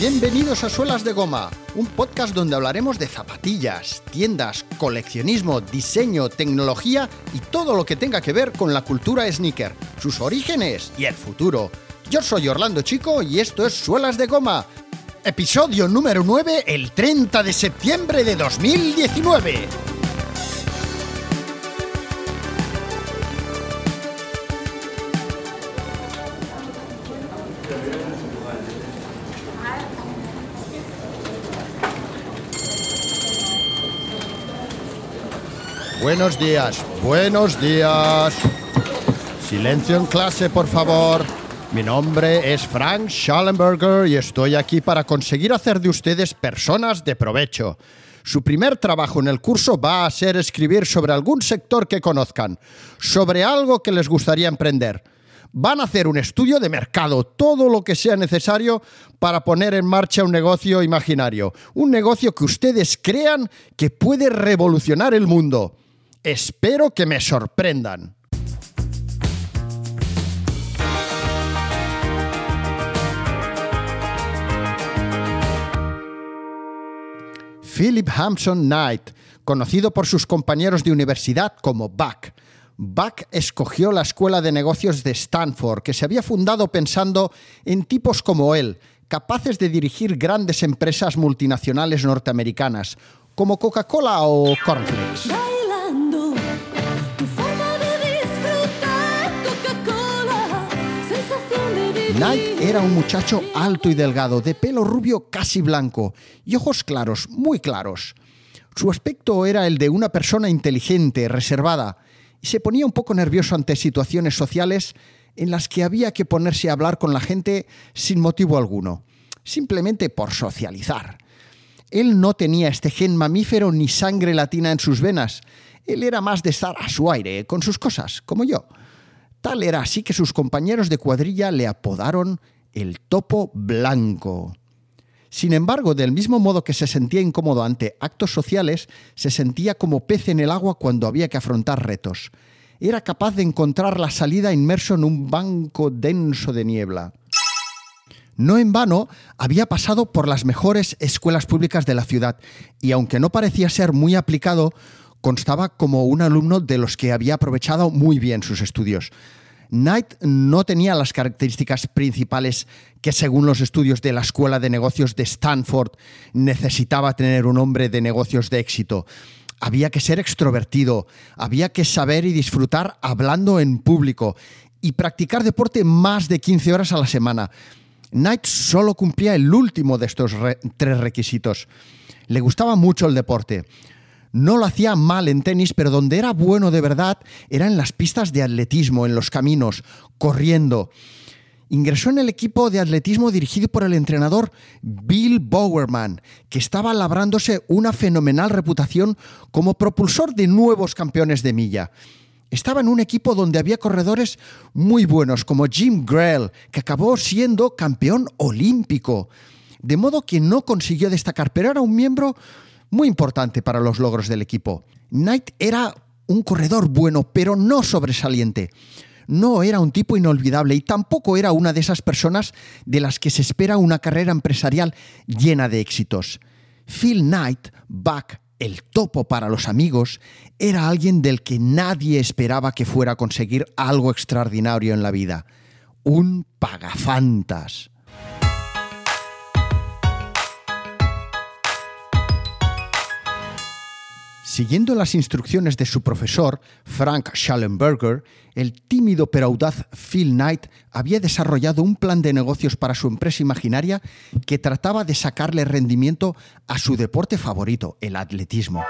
Bienvenidos a Suelas de Goma, un podcast donde hablaremos de zapatillas, tiendas, coleccionismo, diseño, tecnología y todo lo que tenga que ver con la cultura sneaker, sus orígenes y el futuro. Yo soy Orlando Chico y esto es Suelas de Goma, episodio número 9, el 30 de septiembre de 2019. Buenos días, buenos días. Silencio en clase, por favor. Mi nombre es Frank Schallenberger y estoy aquí para conseguir hacer de ustedes personas de provecho. Su primer trabajo en el curso va a ser escribir sobre algún sector que conozcan, sobre algo que les gustaría emprender. Van a hacer un estudio de mercado, todo lo que sea necesario para poner en marcha un negocio imaginario, un negocio que ustedes crean que puede revolucionar el mundo. Espero que me sorprendan. Philip Hampson Knight, conocido por sus compañeros de universidad como Buck. Buck escogió la escuela de negocios de Stanford, que se había fundado pensando en tipos como él, capaces de dirigir grandes empresas multinacionales norteamericanas, como Coca-Cola o Cornflakes. Knight era un muchacho alto y delgado, de pelo rubio casi blanco y ojos claros, muy claros. Su aspecto era el de una persona inteligente, reservada, y se ponía un poco nervioso ante situaciones sociales en las que había que ponerse a hablar con la gente sin motivo alguno, simplemente por socializar. Él no tenía este gen mamífero ni sangre latina en sus venas. Él era más de estar a su aire, con sus cosas, como yo. Tal era así que sus compañeros de cuadrilla le apodaron el topo blanco. Sin embargo, del mismo modo que se sentía incómodo ante actos sociales, se sentía como pez en el agua cuando había que afrontar retos. Era capaz de encontrar la salida inmerso en un banco denso de niebla. No en vano, había pasado por las mejores escuelas públicas de la ciudad y aunque no parecía ser muy aplicado, constaba como un alumno de los que había aprovechado muy bien sus estudios. Knight no tenía las características principales que según los estudios de la Escuela de Negocios de Stanford necesitaba tener un hombre de negocios de éxito. Había que ser extrovertido, había que saber y disfrutar hablando en público y practicar deporte más de 15 horas a la semana. Knight solo cumplía el último de estos re- tres requisitos. Le gustaba mucho el deporte. No lo hacía mal en tenis, pero donde era bueno de verdad era en las pistas de atletismo, en los caminos, corriendo. Ingresó en el equipo de atletismo dirigido por el entrenador Bill Bowerman, que estaba labrándose una fenomenal reputación como propulsor de nuevos campeones de milla. Estaba en un equipo donde había corredores muy buenos, como Jim Grell, que acabó siendo campeón olímpico. De modo que no consiguió destacar, pero era un miembro muy importante para los logros del equipo. Knight era un corredor bueno, pero no sobresaliente. No era un tipo inolvidable y tampoco era una de esas personas de las que se espera una carrera empresarial llena de éxitos. Phil Knight, Buck, el topo para los amigos, era alguien del que nadie esperaba que fuera a conseguir algo extraordinario en la vida. Un pagafantas. Siguiendo las instrucciones de su profesor, Frank Schallenberger, el tímido pero audaz Phil Knight había desarrollado un plan de negocios para su empresa imaginaria que trataba de sacarle rendimiento a su deporte favorito, el atletismo.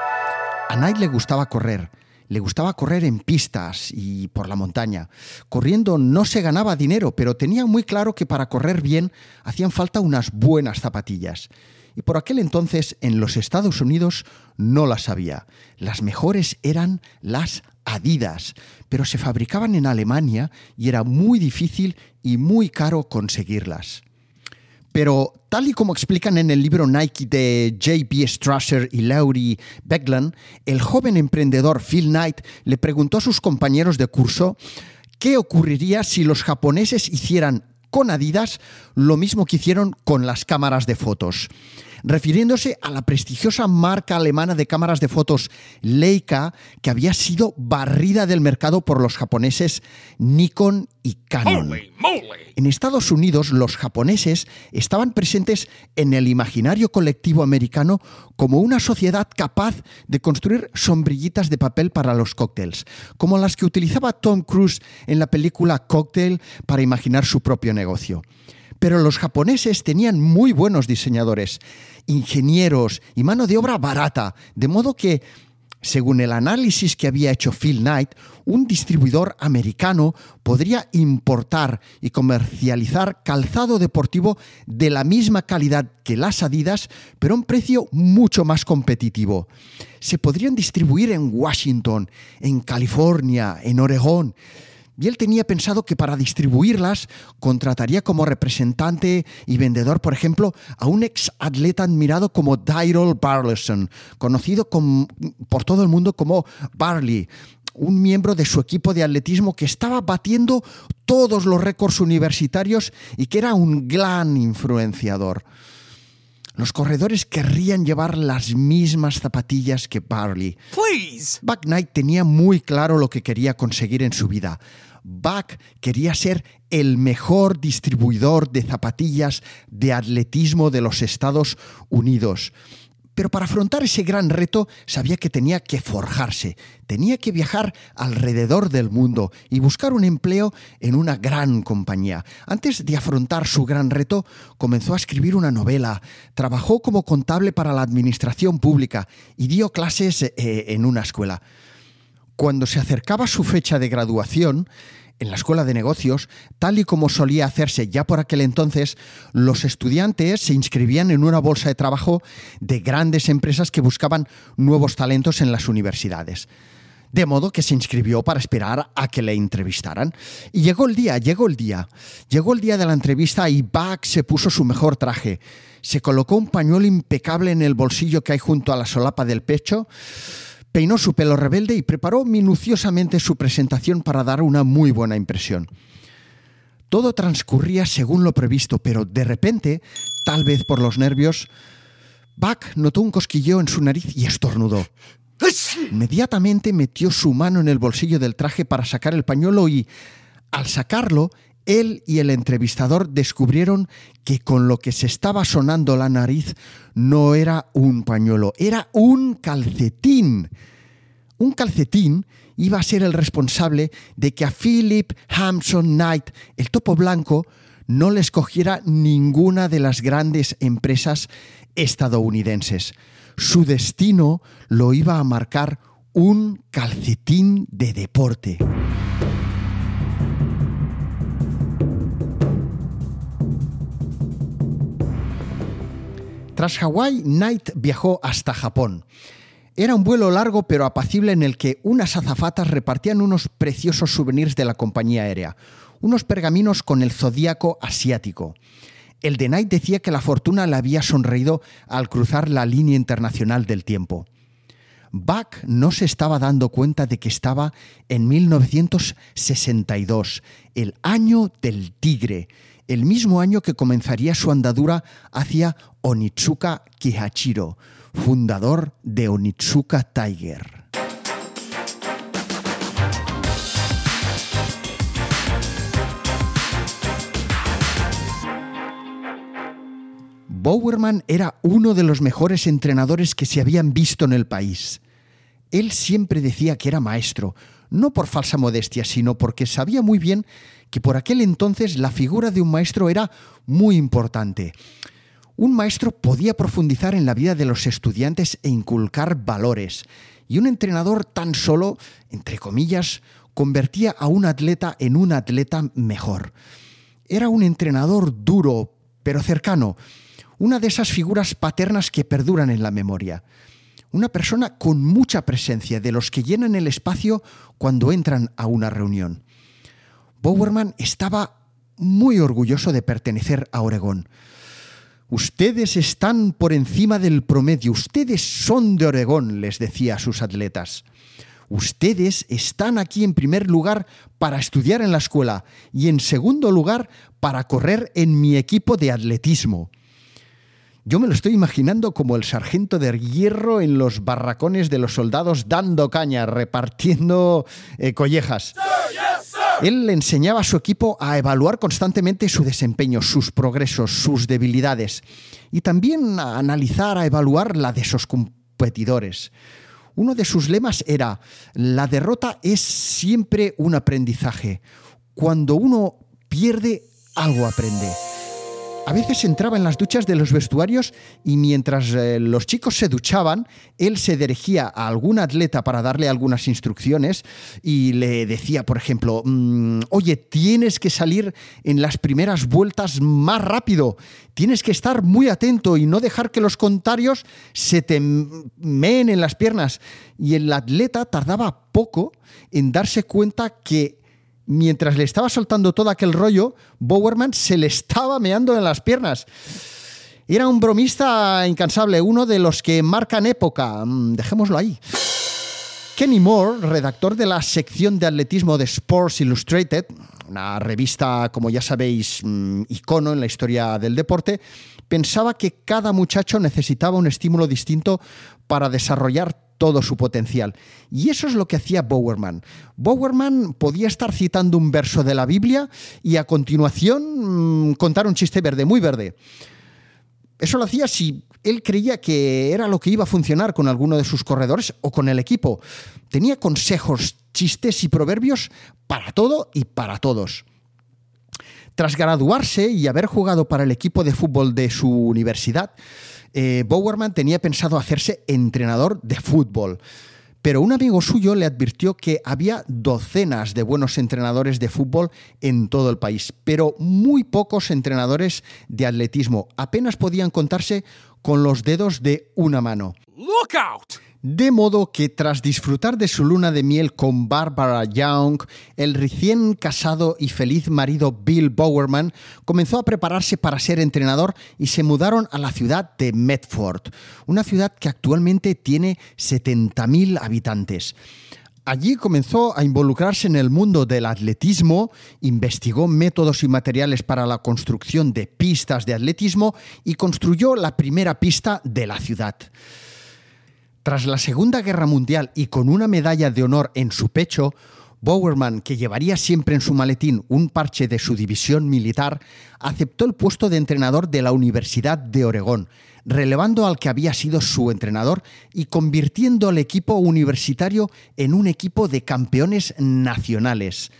A Knight le gustaba correr, le gustaba correr en pistas y por la montaña. Corriendo no se ganaba dinero, pero tenía muy claro que para correr bien hacían falta unas buenas zapatillas. Y por aquel entonces en los Estados Unidos no las había. Las mejores eran las Adidas, pero se fabricaban en Alemania y era muy difícil y muy caro conseguirlas. Pero tal y como explican en el libro Nike de J.B. Strasser y Laurie Beglan, el joven emprendedor Phil Knight le preguntó a sus compañeros de curso qué ocurriría si los japoneses hicieran con Adidas lo mismo que hicieron con las cámaras de fotos. Refiriéndose a la prestigiosa marca alemana de cámaras de fotos Leica, que había sido barrida del mercado por los japoneses Nikon y Canon. En Estados Unidos, los japoneses estaban presentes en el imaginario colectivo americano como una sociedad capaz de construir sombrillitas de papel para los cócteles, como las que utilizaba Tom Cruise en la película Cocktail para imaginar su propio negocio. Pero los japoneses tenían muy buenos diseñadores, ingenieros y mano de obra barata, de modo que, según el análisis que había hecho Phil Knight, un distribuidor americano podría importar y comercializar calzado deportivo de la misma calidad que las Adidas, pero a un precio mucho más competitivo. Se podrían distribuir en Washington, en California, en Oregón y él tenía pensado que para distribuirlas contrataría como representante y vendedor, por ejemplo, a un ex atleta admirado como Dyrol Barlison, conocido por todo el mundo como Barley, un miembro de su equipo de atletismo que estaba batiendo todos los récords universitarios y que era un gran influenciador. Los corredores querrían llevar las mismas zapatillas que Barley. Buck Knight tenía muy claro lo que quería conseguir en su vida Bach quería ser el mejor distribuidor de zapatillas de atletismo de los Estados Unidos. Pero para afrontar ese gran reto sabía que tenía que forjarse, tenía que viajar alrededor del mundo y buscar un empleo en una gran compañía. Antes de afrontar su gran reto, comenzó a escribir una novela, trabajó como contable para la administración pública y dio clases eh, en una escuela. Cuando se acercaba su fecha de graduación, en la escuela de negocios, tal y como solía hacerse ya por aquel entonces, los estudiantes se inscribían en una bolsa de trabajo de grandes empresas que buscaban nuevos talentos en las universidades. De modo que se inscribió para esperar a que le entrevistaran. Y llegó el día, llegó el día. Llegó el día de la entrevista y Bach se puso su mejor traje. Se colocó un pañuelo impecable en el bolsillo que hay junto a la solapa del pecho Peinó su pelo rebelde y preparó minuciosamente su presentación para dar una muy buena impresión. Todo transcurría según lo previsto, pero de repente, tal vez por los nervios, Buck notó un cosquilleo en su nariz y estornudó. Inmediatamente metió su mano en el bolsillo del traje para sacar el pañuelo y, al sacarlo, él y el entrevistador descubrieron que con lo que se estaba sonando la nariz no era un pañuelo, era un calcetín. Un calcetín iba a ser el responsable de que a Philip Hampson Knight, el topo blanco, no le escogiera ninguna de las grandes empresas estadounidenses. Su destino lo iba a marcar un calcetín de deporte. Tras Hawái, Knight viajó hasta Japón. Era un vuelo largo pero apacible en el que unas azafatas repartían unos preciosos souvenirs de la compañía aérea, unos pergaminos con el zodíaco asiático. El de Knight decía que la fortuna le había sonreído al cruzar la línea internacional del tiempo. Buck no se estaba dando cuenta de que estaba en 1962, el año del tigre, el mismo año que comenzaría su andadura hacia Onitsuka Kihachiro, fundador de Onitsuka Tiger. Bowerman era uno de los mejores entrenadores que se habían visto en el país. Él siempre decía que era maestro, no por falsa modestia, sino porque sabía muy bien que por aquel entonces la figura de un maestro era muy importante. Un maestro podía profundizar en la vida de los estudiantes e inculcar valores, y un entrenador tan solo, entre comillas, convertía a un atleta en un atleta mejor. Era un entrenador duro, pero cercano, una de esas figuras paternas que perduran en la memoria. Una persona con mucha presencia, de los que llenan el espacio cuando entran a una reunión. Bowerman estaba muy orgulloso de pertenecer a Oregón. Ustedes están por encima del promedio, ustedes son de Oregón, les decía a sus atletas. ustedes están aquí en primer lugar para estudiar en la escuela y en segundo lugar para correr en mi equipo de atletismo. Yo me lo estoy imaginando como el sargento de hierro en los barracones de los soldados dando caña, repartiendo eh, collejas. Él le enseñaba a su equipo a evaluar constantemente su desempeño, sus progresos, sus debilidades y también a analizar, a evaluar la de sus competidores. Uno de sus lemas era, la derrota es siempre un aprendizaje. Cuando uno pierde, algo aprende. A veces entraba en las duchas de los vestuarios y mientras eh, los chicos se duchaban, él se dirigía a algún atleta para darle algunas instrucciones y le decía, por ejemplo, "Mm, oye, tienes que salir en las primeras vueltas más rápido, tienes que estar muy atento y no dejar que los contrarios se te meen en las piernas. Y el atleta tardaba poco en darse cuenta que mientras le estaba soltando todo aquel rollo, Bowerman se le estaba meando en las piernas. Era un bromista incansable, uno de los que marcan época. Mm, Dejémoslo ahí. Kenny Moore, redactor de la sección de atletismo de Sports Illustrated, una revista, como ya sabéis, mm, icono en la historia del deporte, pensaba que cada muchacho necesitaba un estímulo distinto para desarrollar todo su potencial. Y eso es lo que hacía Bowerman. Bowerman podía estar citando un verso de la Biblia y a continuación mm, contar un chiste verde, muy verde. Eso lo hacía si él creía que era lo que iba a funcionar con alguno de sus corredores o con el equipo. Tenía consejos, chistes y proverbios para todo y para todos. Tras graduarse y haber jugado para el equipo de fútbol de su universidad, eh, Bowerman tenía pensado hacerse entrenador de fútbol. Pero un amigo suyo le advirtió que había docenas de buenos entrenadores de fútbol en todo el país, pero muy pocos entrenadores de atletismo. Apenas podían contarse con los dedos de una mano. Look out! De modo que tras disfrutar de su luna de miel con Barbara Young, el recién casado y feliz marido Bill Bowerman comenzó a prepararse para ser entrenador y se mudaron a la ciudad de Medford, una ciudad que actualmente tiene 70.000 habitantes. Allí comenzó a involucrarse en el mundo del atletismo, investigó métodos y materiales para la construcción de pistas de atletismo y construyó la primera pista de la ciudad. Tras la Segunda Guerra Mundial y con una medalla de honor en su pecho, Bowerman, que llevaría siempre en su maletín un parche de su división militar, aceptó el puesto de entrenador de la Universidad de Oregón, relevando al que había sido su entrenador y convirtiendo al equipo universitario en un equipo de campeones nacionales.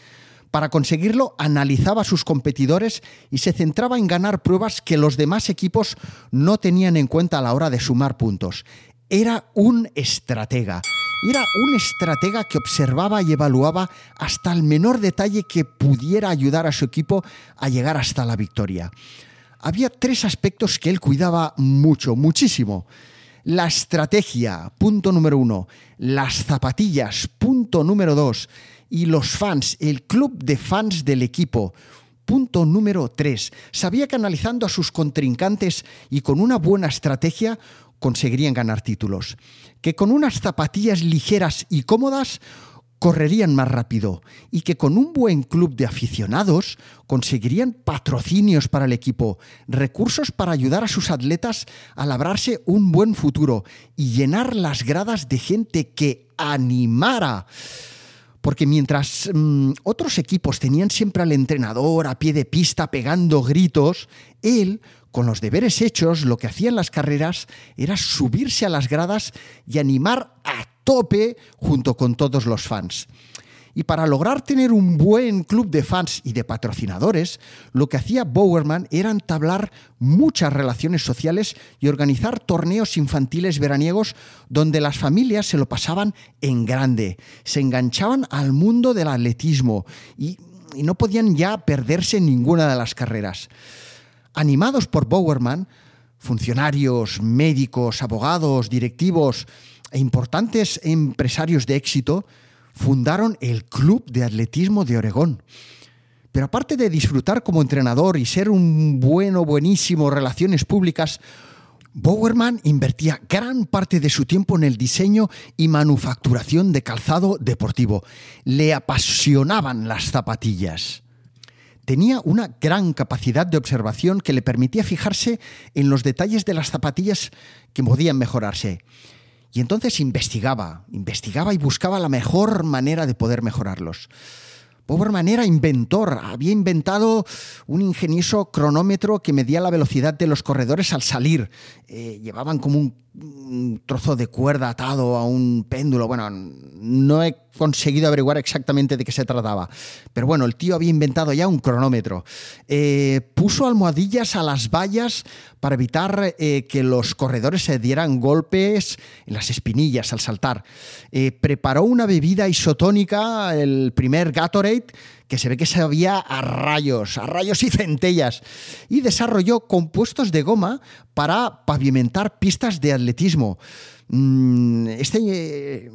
Para conseguirlo, analizaba a sus competidores y se centraba en ganar pruebas que los demás equipos no tenían en cuenta a la hora de sumar puntos era un estratega. Era un estratega que observaba y evaluaba hasta el menor detalle que pudiera ayudar a su equipo a llegar hasta la victoria. Había tres aspectos que él cuidaba mucho, muchísimo. La estrategia, punto número uno. Las zapatillas, punto número dos. Y los fans, el club de fans del equipo, Punto número 3. Sabía que analizando a sus contrincantes y con una buena estrategia conseguirían ganar títulos. Que con unas zapatillas ligeras y cómodas correrían más rápido y que con un buen club de aficionados conseguirían patrocinios para el equipo, recursos para ayudar a sus atletas a labrarse un buen futuro y llenar las gradas de gente que animara porque mientras mmm, otros equipos tenían siempre al entrenador a pie de pista pegando gritos, él, con los deberes hechos, lo que hacía en las carreras era subirse a las gradas y animar a tope junto con todos los fans. Y para lograr tener un buen club de fans y de patrocinadores, lo que hacía Bowerman era entablar muchas relaciones sociales y organizar torneos infantiles veraniegos donde las familias se lo pasaban en grande, se enganchaban al mundo del atletismo y, y no podían ya perderse ninguna de las carreras. Animados por Bowerman, funcionarios, médicos, abogados, directivos e importantes empresarios de éxito fundaron el Club de Atletismo de Oregón. Pero aparte de disfrutar como entrenador y ser un bueno, buenísimo relaciones públicas, Bowerman invertía gran parte de su tiempo en el diseño y manufacturación de calzado deportivo. Le apasionaban las zapatillas. Tenía una gran capacidad de observación que le permitía fijarse en los detalles de las zapatillas que podían mejorarse. Y entonces investigaba, investigaba y buscaba la mejor manera de poder mejorarlos. Bowerman era inventor, había inventado un ingenioso cronómetro que medía la velocidad de los corredores al salir. Eh, llevaban como un, un trozo de cuerda atado a un péndulo. Bueno, no he conseguido averiguar exactamente de qué se trataba. Pero bueno, el tío había inventado ya un cronómetro. Eh, puso almohadillas a las vallas para evitar eh, que los corredores se dieran golpes en las espinillas al saltar. Eh, preparó una bebida isotónica, el primer Gatorade, que se ve que sabía a rayos, a rayos y centellas, y desarrolló compuestos de goma para pavimentar pistas de atletismo. Mm, Este,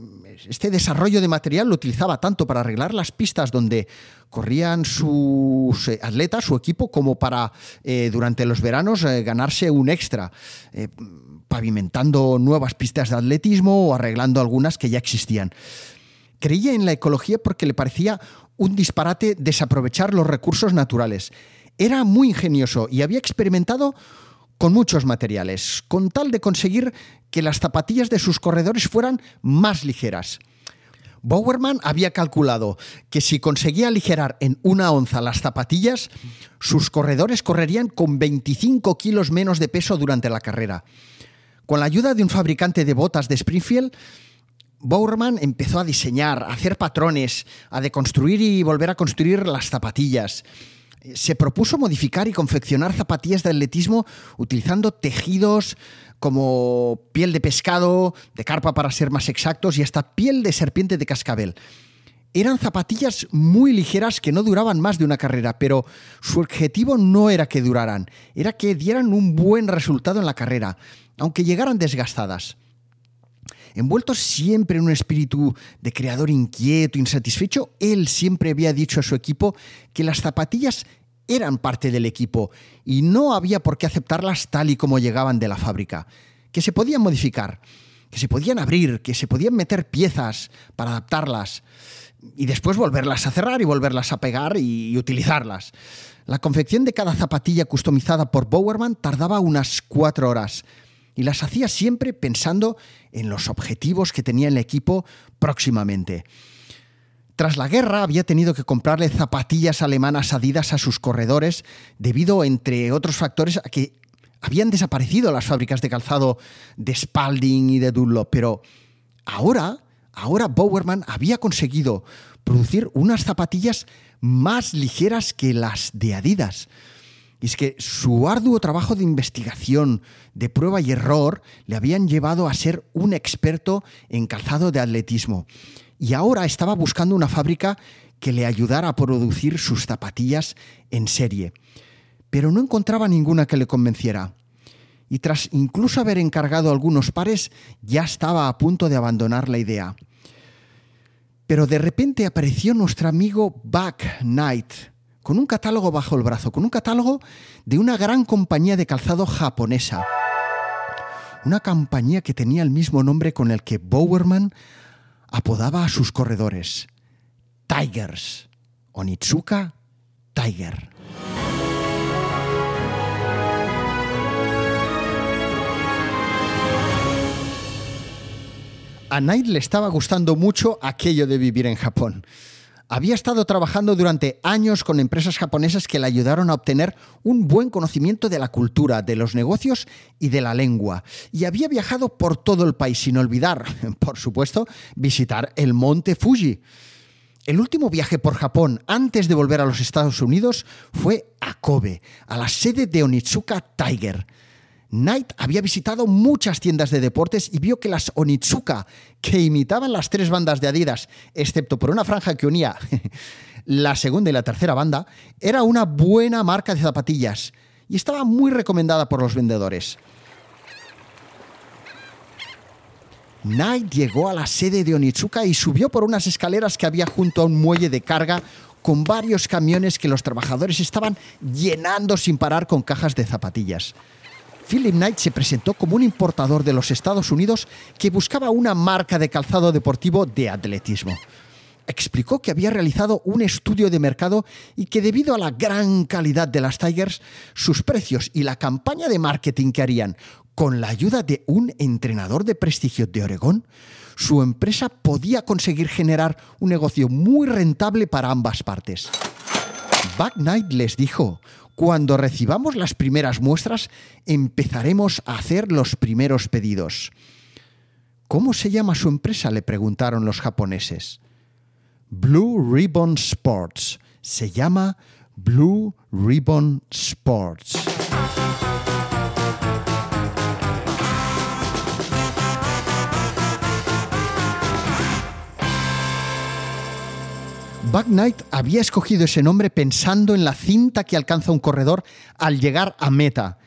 este desarrollo de material lo utilizaba tanto para arreglar las pistas donde corrían sus eh, atletas, su equipo, como para eh, durante los veranos eh, ganarse un extra, pavimentando nuevas pistas de atletismo o arreglando algunas que ya existían. Creía en la ecología porque le parecía un disparate desaprovechar los recursos naturales. Era muy ingenioso y había experimentado con muchos materiales, con tal de conseguir que las zapatillas de sus corredores fueran más ligeras. Bowerman había calculado que si conseguía aligerar en una onza las zapatillas, sus corredores correrían con 25 kilos menos de peso durante la carrera. Con la ayuda de un fabricante de botas de Springfield, Bowerman empezó a diseñar, a hacer patrones, a deconstruir y volver a construir las zapatillas. Se propuso modificar y confeccionar zapatillas de atletismo utilizando tejidos como piel de pescado, de carpa para ser más exactos, y hasta piel de serpiente de cascabel. Eran zapatillas muy ligeras que no duraban más de una carrera, pero su objetivo no era que duraran, era que dieran un buen resultado en la carrera, aunque llegaran desgastadas. Envuelto siempre en un espíritu de creador inquieto, insatisfecho, él siempre había dicho a su equipo que las zapatillas eran parte del equipo y no había por qué aceptarlas tal y como llegaban de la fábrica, que se podían modificar, que se podían abrir, que se podían meter piezas para adaptarlas y después volverlas a cerrar y volverlas a pegar y, utilizarlas. La confección de cada zapatilla customizada por Bowerman tardaba unas cuatro horas y las hacía siempre pensando en los objetivos que tenía el equipo próximamente. Tras la guerra había tenido que comprarle zapatillas alemanas adidas a sus corredores debido, entre otros factores, a que habían desaparecido las fábricas de calzado de Spalding y de Dunlop, pero ahora, ahora Bowerman había conseguido producir unas zapatillas más ligeras que las de Adidas. Y es que su arduo trabajo de investigación, de prueba y error, le habían llevado a ser un experto en calzado de atletismo. Y ahora estaba buscando una fábrica que le ayudara a producir sus zapatillas en serie. Pero no encontraba ninguna que le convenciera. Y tras incluso haber encargado algunos pares, ya estaba a punto de abandonar la idea. Pero de repente apareció nuestro amigo Buck Knight, con un catálogo bajo el brazo, con un catálogo de una gran compañía de calzado japonesa. Una compañía que tenía el mismo nombre con el que Bowerman apodaba a sus corredores. Tigers. Onitsuka Tiger. A Knight le estaba gustando mucho aquello de vivir en Japón. Había estado trabajando durante años con empresas japonesas que le ayudaron a obtener un buen conocimiento de la cultura, de los negocios y de la lengua. Y había viajado por todo el país sin olvidar, por supuesto, visitar el monte Fuji. El último viaje por Japón antes de volver a los Estados Unidos fue a Kobe, a la sede de Onitsuka Tiger. Knight había visitado muchas tiendas de deportes y vio que las Onitsuka, que imitaban las tres bandas de Adidas, excepto por una franja que unía la segunda y la tercera banda, era una buena marca de zapatillas y estaba muy recomendada por los vendedores. Knight llegó a la sede de Onitsuka y subió por unas escaleras que había junto a un muelle de carga con varios camiones que los trabajadores estaban llenando sin parar con cajas de zapatillas. Philip Knight se presentó como un importador de los Estados Unidos que buscaba una marca de calzado deportivo de atletismo. Explicó que había realizado un estudio de mercado y que debido a la gran calidad de las Tigers, sus precios y la campaña de marketing que harían con la ayuda de un entrenador de prestigio de Oregón, su empresa podía conseguir generar un negocio muy rentable para ambas partes. Buck Knight les dijo, cuando recibamos las primeras muestras, empezaremos a hacer los primeros pedidos. ¿Cómo se llama su empresa? le preguntaron los japoneses. Blue Ribbon Sports. Se llama Blue Ribbon Sports. Buck Knight había escogido ese nombre pensando en la cinta que alcanza un corredor al llegar a meta.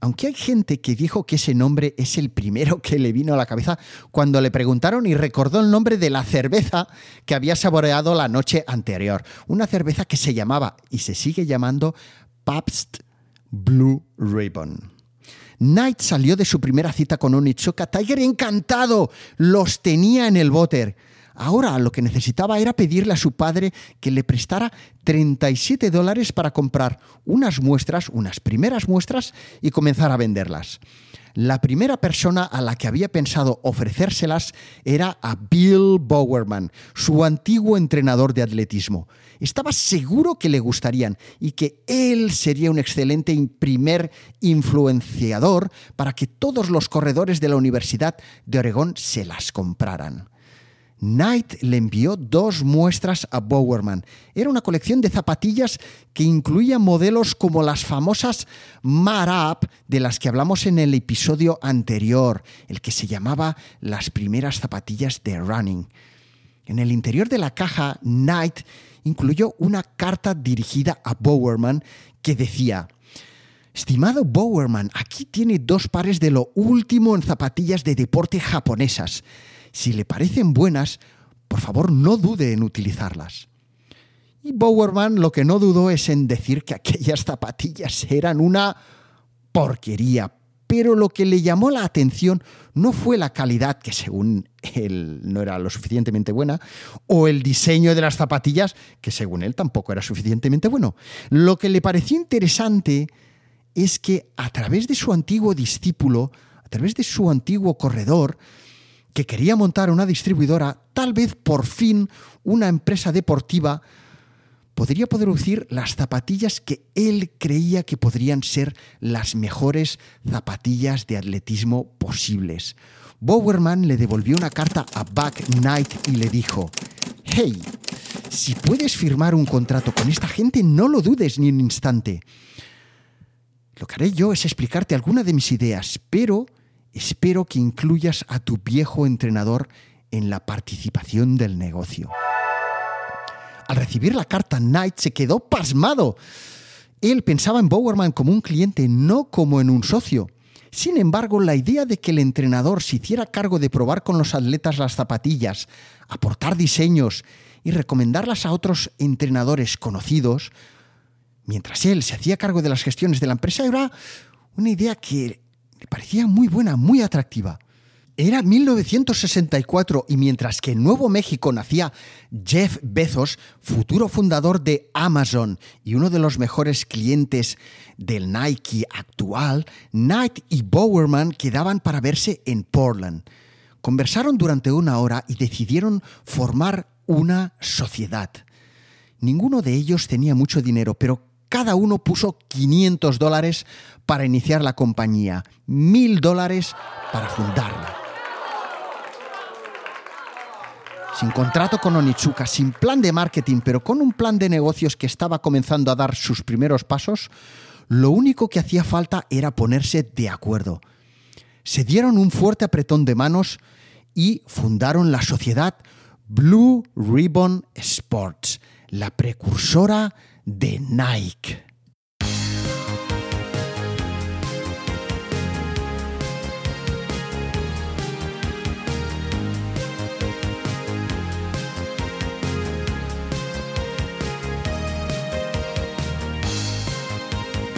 Aunque hay gente que dijo que ese nombre es el primero que le vino a la cabeza cuando le preguntaron y recordó el nombre de la cerveza que había saboreado la noche anterior. Una cerveza que se llamaba y se sigue llamando Pabst Blue Ribbon. Knight salió de su primera cita con Onitsuka Tiger encantado. Los tenía en el bote. Ahora lo que necesitaba era pedirle a su padre que le prestara 37 dólares para comprar unas muestras, unas primeras muestras, y comenzar a venderlas. La primera persona a la que había pensado ofrecérselas era a Bill Bowerman, su antiguo entrenador de atletismo. Estaba seguro que le gustarían y que él sería un excelente primer influenciador para que todos los corredores de la Universidad de Oregón se las compraran. Knight le envió dos muestras a Bowerman. Era una colección de zapatillas que incluía modelos como las famosas Marap de las que hablamos en el episodio anterior, el que se llamaba las primeras zapatillas de running. En el interior de la caja, Knight incluyó una carta dirigida a Bowerman que decía, Estimado Bowerman, aquí tiene dos pares de lo último en zapatillas de deporte japonesas. Si le parecen buenas, por favor no dude en utilizarlas. Y Bowerman lo que no dudó es en decir que aquellas zapatillas eran una porquería. Pero lo que le llamó la atención no fue la calidad, que según él no era lo suficientemente buena, o el diseño de las zapatillas, que según él tampoco era suficientemente bueno. Lo que le pareció interesante es que a través de su antiguo discípulo, a través de su antiguo corredor, que quería montar una distribuidora, tal vez por fin una empresa deportiva podría producir las zapatillas que él creía que podrían ser las mejores zapatillas de atletismo posibles. Bowerman le devolvió una carta a Buck Knight y le dijo, hey, si puedes firmar un contrato con esta gente, no lo dudes ni un instante. Lo que haré yo es explicarte alguna de mis ideas, pero espero que incluyas a tu viejo entrenador en la participación del negocio. Al recibir la carta, Knight se quedó pasmado. Él pensaba en Bowerman como un cliente, no como en un socio. Sin embargo, la idea de que el entrenador se hiciera cargo de probar con los atletas las zapatillas, aportar diseños y recomendarlas a otros entrenadores conocidos, mientras él se hacía cargo de las gestiones de la empresa, era una idea que le parecía muy buena, muy atractiva. Era 1964 y mientras que en Nuevo México nacía Jeff Bezos, futuro fundador de Amazon y uno de los mejores clientes del Nike actual, Knight y Bowerman quedaban para verse en Portland. Conversaron durante una hora y decidieron formar una sociedad. Ninguno de ellos tenía mucho dinero, pero cada uno puso 500 dólares para iniciar la compañía, 1000 dólares para fundarla. Sin contrato con Onitsuka, sin plan de marketing, pero con un plan de negocios que estaba comenzando a dar sus primeros pasos, lo único que hacía falta era ponerse de acuerdo. Se dieron un fuerte apretón de manos y fundaron la sociedad Blue Ribbon Sports, la precursora de Nike.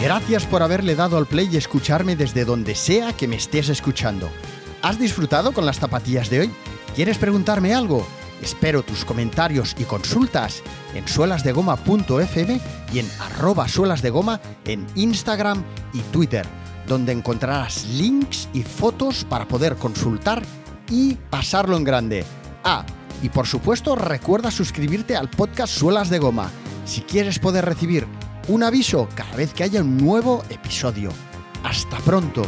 Gracias por haberle dado al play y escucharme desde donde sea que me estés escuchando. ¿Has disfrutado con las zapatillas de hoy? ¿Quieres preguntarme algo? Espero tus comentarios y consultas en suelasdegoma.fm y en arroba suelasdegoma en Instagram y Twitter, donde encontrarás links y fotos para poder consultar y pasarlo en grande. Ah, y por supuesto recuerda suscribirte al podcast Suelas de Goma si quieres poder recibir un aviso cada vez que haya un nuevo episodio. Hasta pronto.